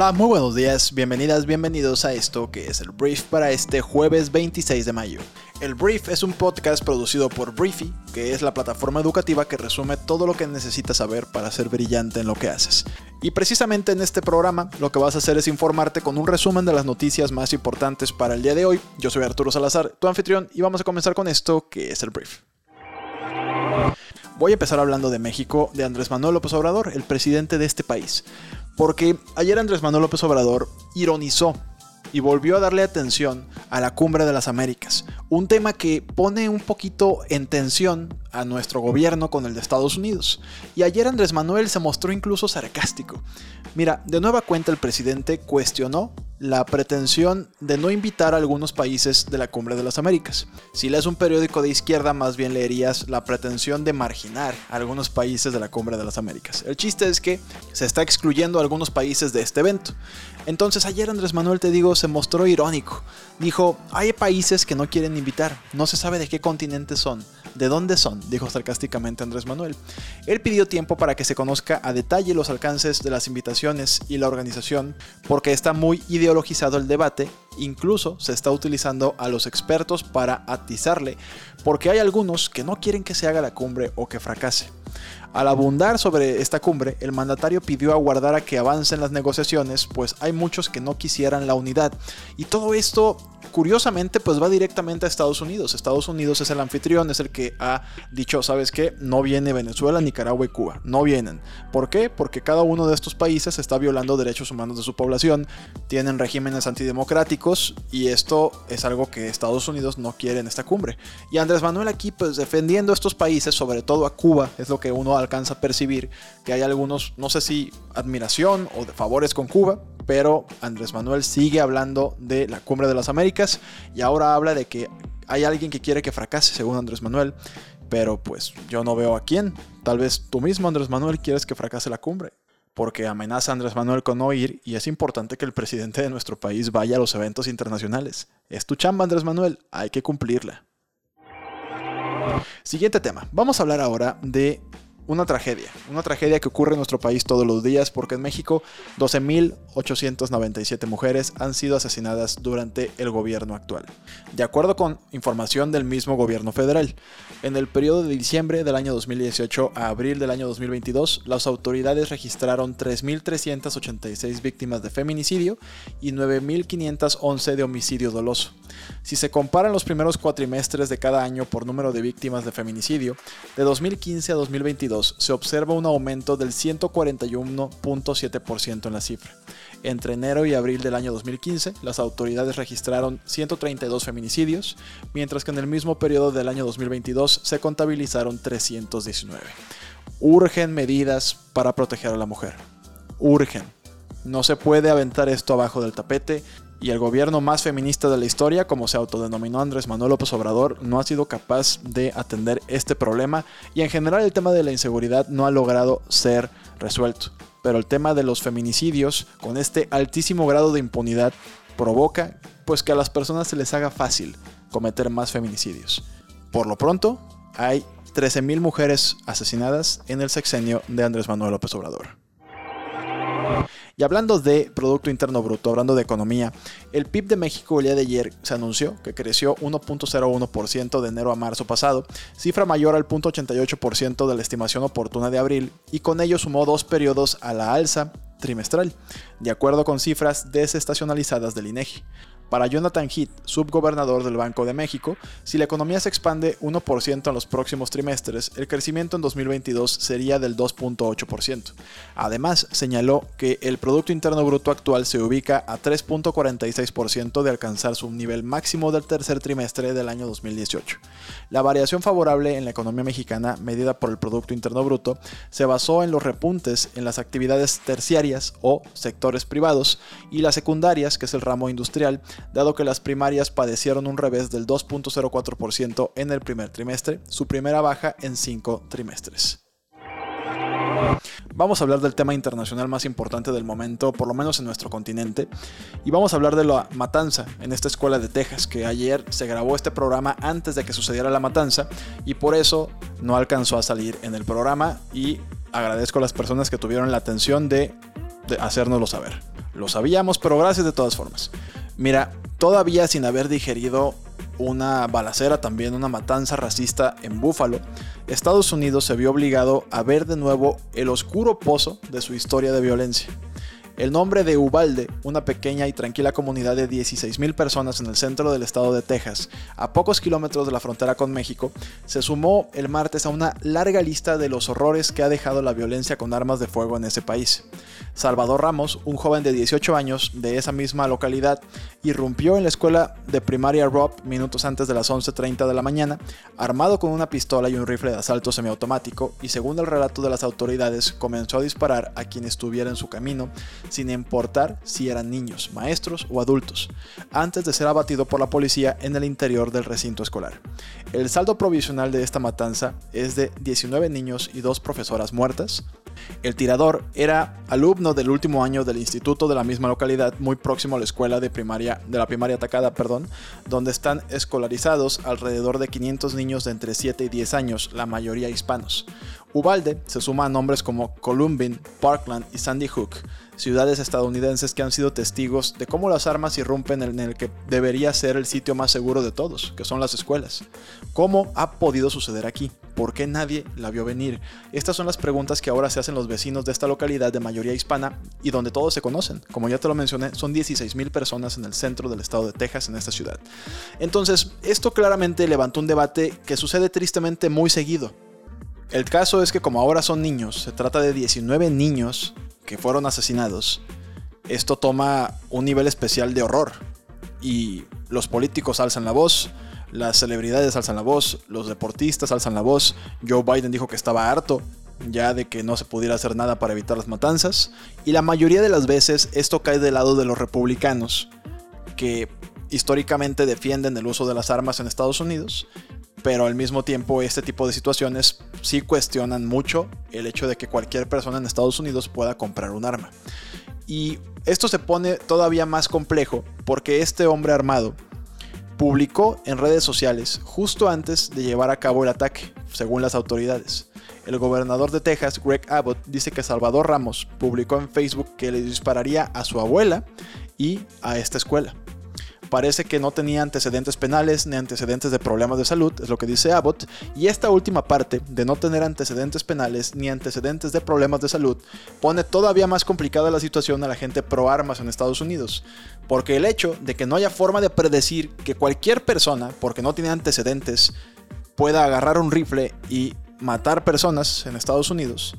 Hola, muy buenos días, bienvenidas, bienvenidos a esto que es el Brief para este jueves 26 de mayo. El Brief es un podcast producido por Briefy, que es la plataforma educativa que resume todo lo que necesitas saber para ser brillante en lo que haces. Y precisamente en este programa lo que vas a hacer es informarte con un resumen de las noticias más importantes para el día de hoy. Yo soy Arturo Salazar, tu anfitrión, y vamos a comenzar con esto que es el Brief. Voy a empezar hablando de México, de Andrés Manuel López Obrador, el presidente de este país. Porque ayer Andrés Manuel López Obrador ironizó y volvió a darle atención a la cumbre de las Américas, un tema que pone un poquito en tensión a nuestro gobierno con el de Estados Unidos. Y ayer Andrés Manuel se mostró incluso sarcástico. Mira, de nueva cuenta el presidente cuestionó la pretensión de no invitar a algunos países de la Cumbre de las Américas. Si lees un periódico de izquierda, más bien leerías la pretensión de marginar a algunos países de la Cumbre de las Américas. El chiste es que se está excluyendo a algunos países de este evento. Entonces ayer Andrés Manuel, te digo, se mostró irónico. Dijo, hay países que no quieren invitar, no se sabe de qué continente son. ¿De dónde son? dijo sarcásticamente Andrés Manuel. Él pidió tiempo para que se conozca a detalle los alcances de las invitaciones y la organización, porque está muy ideologizado el debate, incluso se está utilizando a los expertos para atizarle, porque hay algunos que no quieren que se haga la cumbre o que fracase. Al abundar sobre esta cumbre, el mandatario pidió aguardar a que avancen las negociaciones, pues hay muchos que no quisieran la unidad. Y todo esto curiosamente pues va directamente a Estados Unidos. Estados Unidos es el anfitrión, es el que ha dicho, ¿sabes qué? No viene Venezuela, Nicaragua y Cuba. No vienen. ¿Por qué? Porque cada uno de estos países está violando derechos humanos de su población, tienen regímenes antidemocráticos y esto es algo que Estados Unidos no quiere en esta cumbre. Y Andrés Manuel aquí pues defendiendo a estos países, sobre todo a Cuba, es lo que uno alcanza a percibir, que hay algunos, no sé si admiración o de favores con Cuba, pero Andrés Manuel sigue hablando de la cumbre de las Américas y ahora habla de que hay alguien que quiere que fracase, según Andrés Manuel, pero pues yo no veo a quién. Tal vez tú mismo, Andrés Manuel, quieres que fracase la cumbre. Porque amenaza a Andrés Manuel con no ir y es importante que el presidente de nuestro país vaya a los eventos internacionales. Es tu chamba, Andrés Manuel, hay que cumplirla. Siguiente tema. Vamos a hablar ahora de una tragedia, una tragedia que ocurre en nuestro país todos los días porque en México 12.897 mujeres han sido asesinadas durante el gobierno actual. De acuerdo con información del mismo gobierno federal, en el periodo de diciembre del año 2018 a abril del año 2022, las autoridades registraron 3.386 víctimas de feminicidio y 9.511 de homicidio doloso. Si se comparan los primeros cuatrimestres de cada año por número de víctimas de feminicidio, de 2015 a 2022, se observa un aumento del 141.7% en la cifra. Entre enero y abril del año 2015, las autoridades registraron 132 feminicidios, mientras que en el mismo periodo del año 2022 se contabilizaron 319. Urgen medidas para proteger a la mujer. Urgen. No se puede aventar esto abajo del tapete, y el gobierno más feminista de la historia, como se autodenominó Andrés Manuel López Obrador, no ha sido capaz de atender este problema y en general el tema de la inseguridad no ha logrado ser resuelto. Pero el tema de los feminicidios, con este altísimo grado de impunidad, provoca pues que a las personas se les haga fácil cometer más feminicidios. Por lo pronto, hay 13.000 mujeres asesinadas en el sexenio de Andrés Manuel López Obrador. Y hablando de Producto Interno Bruto, hablando de economía, el PIB de México el día de ayer se anunció que creció 1.01% de enero a marzo pasado, cifra mayor al 0.88% de la estimación oportuna de abril, y con ello sumó dos periodos a la alza trimestral, de acuerdo con cifras desestacionalizadas del INEGI. Para Jonathan Heath, subgobernador del Banco de México, si la economía se expande 1% en los próximos trimestres, el crecimiento en 2022 sería del 2.8%. Además, señaló que el Producto Interno Bruto actual se ubica a 3.46% de alcanzar su nivel máximo del tercer trimestre del año 2018. La variación favorable en la economía mexicana, medida por el Producto Interno Bruto, se basó en los repuntes en las actividades terciarias o sectores privados y las secundarias, que es el ramo industrial, dado que las primarias padecieron un revés del 2.04% en el primer trimestre, su primera baja en cinco trimestres. vamos a hablar del tema internacional más importante del momento, por lo menos en nuestro continente, y vamos a hablar de la matanza en esta escuela de Texas, que ayer se grabó este programa antes de que sucediera la matanza, y por eso no alcanzó a salir en el programa, y agradezco a las personas que tuvieron la atención de, de hacérnoslo saber. Lo sabíamos, pero gracias de todas formas. Mira, todavía sin haber digerido una balacera, también una matanza racista en Búfalo, Estados Unidos se vio obligado a ver de nuevo el oscuro pozo de su historia de violencia. El nombre de Ubalde, una pequeña y tranquila comunidad de 16.000 personas en el centro del estado de Texas, a pocos kilómetros de la frontera con México, se sumó el martes a una larga lista de los horrores que ha dejado la violencia con armas de fuego en ese país. Salvador Ramos, un joven de 18 años de esa misma localidad, irrumpió en la escuela de primaria Rob minutos antes de las 11.30 de la mañana, armado con una pistola y un rifle de asalto semiautomático, y según el relato de las autoridades, comenzó a disparar a quien estuviera en su camino, sin importar si eran niños, maestros o adultos, antes de ser abatido por la policía en el interior del recinto escolar. El saldo provisional de esta matanza es de 19 niños y dos profesoras muertas, el tirador era alumno del último año del instituto de la misma localidad, muy próximo a la escuela de, primaria, de la primaria atacada, perdón, donde están escolarizados alrededor de 500 niños de entre 7 y 10 años, la mayoría hispanos. Ubalde se suma a nombres como Columbine, Parkland y Sandy Hook, ciudades estadounidenses que han sido testigos de cómo las armas irrumpen en el que debería ser el sitio más seguro de todos, que son las escuelas. ¿Cómo ha podido suceder aquí? ¿Por qué nadie la vio venir? Estas son las preguntas que ahora se hacen los vecinos de esta localidad de mayoría hispana y donde todos se conocen. Como ya te lo mencioné, son 16 mil personas en el centro del estado de Texas, en esta ciudad. Entonces, esto claramente levantó un debate que sucede tristemente muy seguido. El caso es que como ahora son niños, se trata de 19 niños que fueron asesinados, esto toma un nivel especial de horror. Y los políticos alzan la voz, las celebridades alzan la voz, los deportistas alzan la voz. Joe Biden dijo que estaba harto ya de que no se pudiera hacer nada para evitar las matanzas. Y la mayoría de las veces esto cae del lado de los republicanos, que históricamente defienden el uso de las armas en Estados Unidos pero al mismo tiempo este tipo de situaciones sí cuestionan mucho el hecho de que cualquier persona en Estados Unidos pueda comprar un arma. Y esto se pone todavía más complejo porque este hombre armado publicó en redes sociales justo antes de llevar a cabo el ataque, según las autoridades. El gobernador de Texas, Greg Abbott, dice que Salvador Ramos publicó en Facebook que le dispararía a su abuela y a esta escuela parece que no tenía antecedentes penales ni antecedentes de problemas de salud, es lo que dice Abbott, y esta última parte de no tener antecedentes penales ni antecedentes de problemas de salud pone todavía más complicada la situación a la gente pro armas en Estados Unidos, porque el hecho de que no haya forma de predecir que cualquier persona, porque no tiene antecedentes, pueda agarrar un rifle y matar personas en Estados Unidos,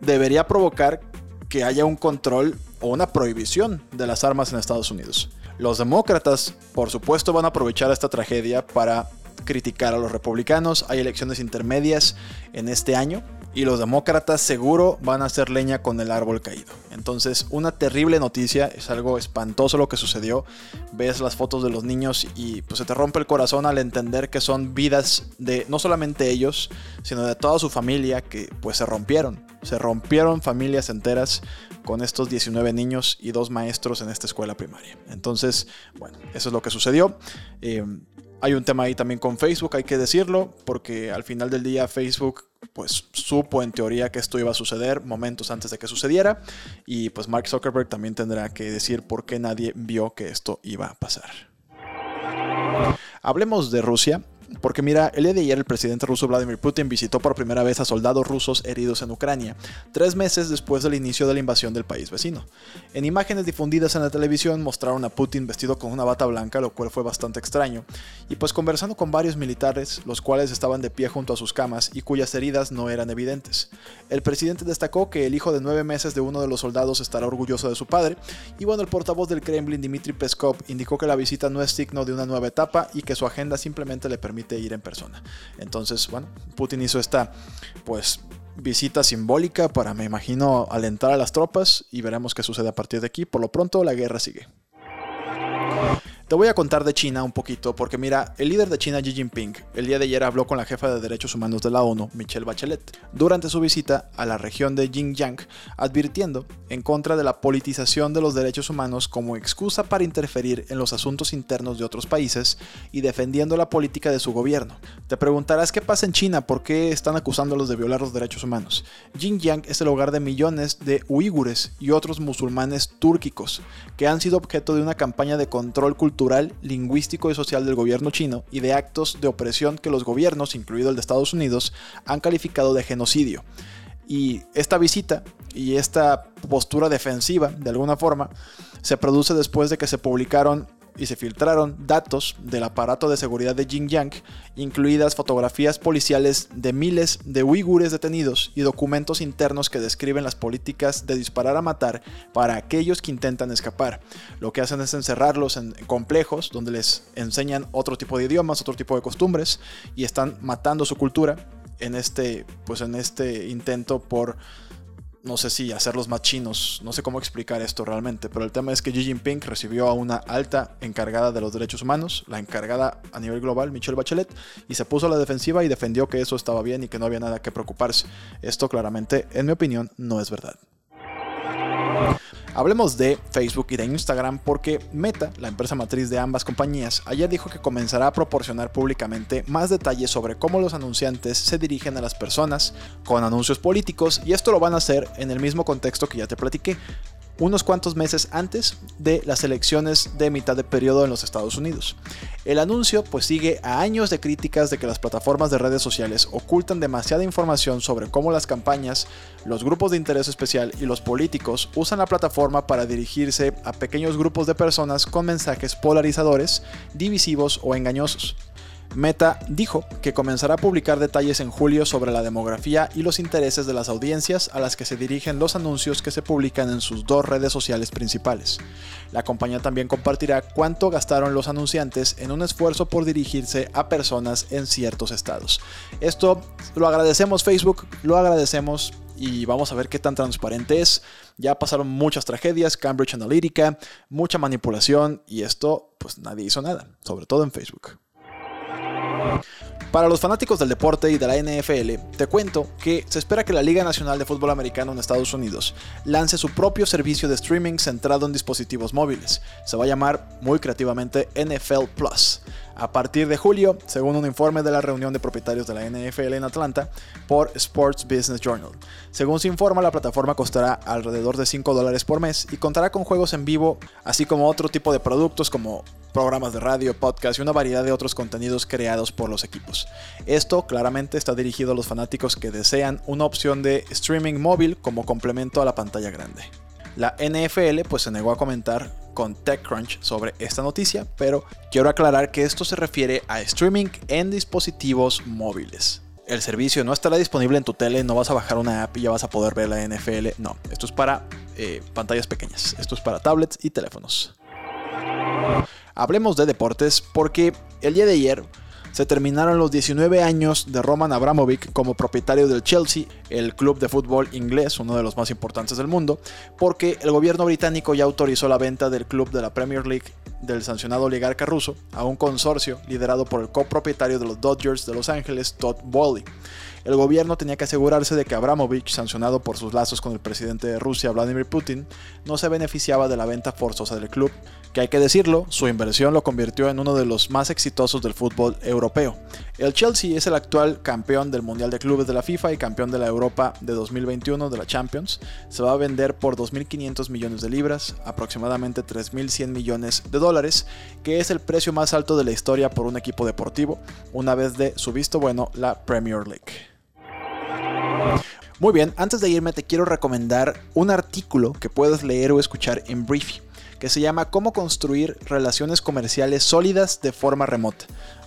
debería provocar que haya un control o una prohibición de las armas en Estados Unidos. Los demócratas, por supuesto, van a aprovechar esta tragedia para criticar a los republicanos. Hay elecciones intermedias en este año y los demócratas seguro van a hacer leña con el árbol caído. Entonces, una terrible noticia, es algo espantoso lo que sucedió. Ves las fotos de los niños y pues se te rompe el corazón al entender que son vidas de no solamente ellos, sino de toda su familia que pues se rompieron. Se rompieron familias enteras con estos 19 niños y dos maestros en esta escuela primaria. Entonces, bueno, eso es lo que sucedió. Eh, hay un tema ahí también con Facebook, hay que decirlo, porque al final del día Facebook pues supo en teoría que esto iba a suceder momentos antes de que sucediera y pues Mark Zuckerberg también tendrá que decir por qué nadie vio que esto iba a pasar. Hablemos de Rusia porque mira, el día de ayer el presidente ruso Vladimir Putin visitó por primera vez a soldados rusos heridos en Ucrania, tres meses después del inicio de la invasión del país vecino. En imágenes difundidas en la televisión mostraron a Putin vestido con una bata blanca, lo cual fue bastante extraño, y pues conversando con varios militares, los cuales estaban de pie junto a sus camas y cuyas heridas no eran evidentes. El presidente destacó que el hijo de nueve meses de uno de los soldados estará orgulloso de su padre, y bueno, el portavoz del Kremlin Dmitry Peskov indicó que la visita no es signo de una nueva etapa y que su agenda simplemente le permite ir en persona. Entonces, bueno, Putin hizo esta, pues, visita simbólica para, me imagino, alentar a las tropas y veremos qué sucede a partir de aquí. Por lo pronto, la guerra sigue. Te voy a contar de China un poquito, porque mira, el líder de China, Xi Jinping, el día de ayer habló con la jefa de derechos humanos de la ONU, Michelle Bachelet, durante su visita a la región de Xinjiang, advirtiendo en contra de la politización de los derechos humanos como excusa para interferir en los asuntos internos de otros países y defendiendo la política de su gobierno. Te preguntarás qué pasa en China, por qué están acusándolos de violar los derechos humanos. Xinjiang es el hogar de millones de uigures y otros musulmanes túrquicos que han sido objeto de una campaña de control cultural cultural, lingüístico y social del gobierno chino y de actos de opresión que los gobiernos, incluido el de Estados Unidos, han calificado de genocidio. Y esta visita y esta postura defensiva, de alguna forma, se produce después de que se publicaron y se filtraron datos del aparato de seguridad de Xinjiang, incluidas fotografías policiales de miles de uigures detenidos y documentos internos que describen las políticas de disparar a matar para aquellos que intentan escapar. Lo que hacen es encerrarlos en complejos donde les enseñan otro tipo de idiomas, otro tipo de costumbres y están matando su cultura en este, pues en este intento por no sé si hacerlos más chinos, no sé cómo explicar esto realmente, pero el tema es que Xi Jinping recibió a una alta encargada de los derechos humanos, la encargada a nivel global, Michelle Bachelet, y se puso a la defensiva y defendió que eso estaba bien y que no había nada que preocuparse. Esto claramente, en mi opinión, no es verdad. Hablemos de Facebook y de Instagram porque Meta, la empresa matriz de ambas compañías, ayer dijo que comenzará a proporcionar públicamente más detalles sobre cómo los anunciantes se dirigen a las personas con anuncios políticos y esto lo van a hacer en el mismo contexto que ya te platiqué, unos cuantos meses antes de las elecciones de mitad de periodo en los Estados Unidos. El anuncio pues sigue a años de críticas de que las plataformas de redes sociales ocultan demasiada información sobre cómo las campañas, los grupos de interés especial y los políticos usan la plataforma para dirigirse a pequeños grupos de personas con mensajes polarizadores, divisivos o engañosos. Meta dijo que comenzará a publicar detalles en julio sobre la demografía y los intereses de las audiencias a las que se dirigen los anuncios que se publican en sus dos redes sociales principales. La compañía también compartirá cuánto gastaron los anunciantes en un esfuerzo por dirigirse a personas en ciertos estados. Esto lo agradecemos Facebook, lo agradecemos y vamos a ver qué tan transparente es. Ya pasaron muchas tragedias, Cambridge Analytica, mucha manipulación y esto pues nadie hizo nada, sobre todo en Facebook. Para los fanáticos del deporte y de la NFL, te cuento que se espera que la Liga Nacional de Fútbol Americano en Estados Unidos lance su propio servicio de streaming centrado en dispositivos móviles. Se va a llamar muy creativamente NFL Plus. A partir de julio, según un informe de la reunión de propietarios de la NFL en Atlanta por Sports Business Journal. Según se informa, la plataforma costará alrededor de 5 dólares por mes y contará con juegos en vivo, así como otro tipo de productos como programas de radio, podcast y una variedad de otros contenidos creados por los equipos. Esto claramente está dirigido a los fanáticos que desean una opción de streaming móvil como complemento a la pantalla grande. La NFL pues se negó a comentar con TechCrunch sobre esta noticia, pero quiero aclarar que esto se refiere a streaming en dispositivos móviles. El servicio no estará disponible en tu tele, no vas a bajar una app y ya vas a poder ver la NFL. No, esto es para eh, pantallas pequeñas, esto es para tablets y teléfonos. Hablemos de deportes porque el día de ayer se terminaron los 19 años de Roman Abramovich como propietario del Chelsea, el club de fútbol inglés, uno de los más importantes del mundo, porque el gobierno británico ya autorizó la venta del club de la Premier League del sancionado oligarca ruso a un consorcio liderado por el copropietario de los Dodgers de Los Ángeles, Todd Bowley el gobierno tenía que asegurarse de que Abramovich, sancionado por sus lazos con el presidente de Rusia, Vladimir Putin, no se beneficiaba de la venta forzosa del club, que hay que decirlo, su inversión lo convirtió en uno de los más exitosos del fútbol europeo. El Chelsea es el actual campeón del Mundial de Clubes de la FIFA y campeón de la Europa de 2021 de la Champions. Se va a vender por 2.500 millones de libras, aproximadamente 3.100 millones de dólares, que es el precio más alto de la historia por un equipo deportivo, una vez de su visto bueno la Premier League. Muy bien, antes de irme te quiero recomendar un artículo que puedes leer o escuchar en Briefy, que se llama Cómo construir relaciones comerciales sólidas de forma remota.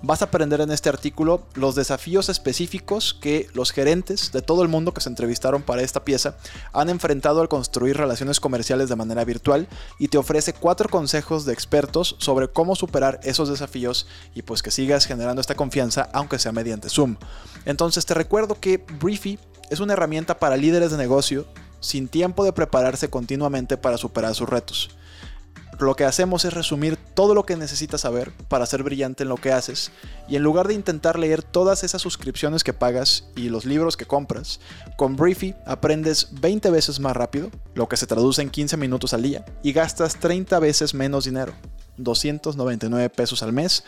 Vas a aprender en este artículo los desafíos específicos que los gerentes de todo el mundo que se entrevistaron para esta pieza han enfrentado al construir relaciones comerciales de manera virtual y te ofrece cuatro consejos de expertos sobre cómo superar esos desafíos y pues que sigas generando esta confianza aunque sea mediante Zoom. Entonces te recuerdo que Briefy es una herramienta para líderes de negocio sin tiempo de prepararse continuamente para superar sus retos. lo que hacemos es resumir todo lo que necesitas saber para ser brillante en lo que haces y en lugar de intentar leer todas esas suscripciones que pagas y los libros que compras, con Briefy aprendes 20 veces más rápido, lo que se traduce en 15 minutos al día, y gastas 30 veces menos dinero, 299 pesos al mes,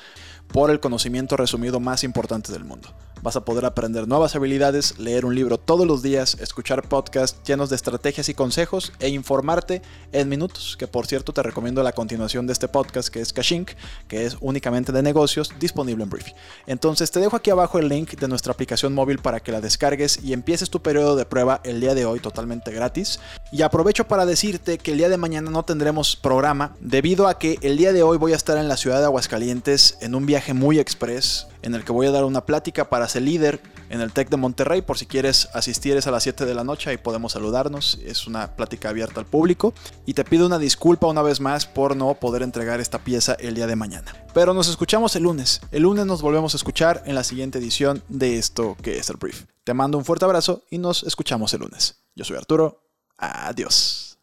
por el conocimiento resumido más importante del mundo. Vas a poder aprender nuevas habilidades, leer un libro todos los días, escuchar podcasts llenos de estrategias y consejos e informarte en minutos, que por cierto te recomiendo la continuación de este podcast que es Kashink, que es únicamente de negocios, disponible en Briefy. Entonces te dejo aquí abajo el link de nuestra aplicación móvil para que la descargues y empieces tu periodo de prueba el día de hoy totalmente gratis. Y aprovecho para decirte que el día de mañana no tendremos programa debido a que el día de hoy voy a estar en la ciudad de Aguascalientes en un viaje muy express en el que voy a dar una plática para ser líder en el TEC de Monterrey por si quieres asistir es a las 7 de la noche y podemos saludarnos, es una plática abierta al público y te pido una disculpa una vez más por no poder entregar esta pieza el día de mañana. Pero nos escuchamos el lunes, el lunes nos volvemos a escuchar en la siguiente edición de esto que es el brief. Te mando un fuerte abrazo y nos escuchamos el lunes. Yo soy Arturo, adiós.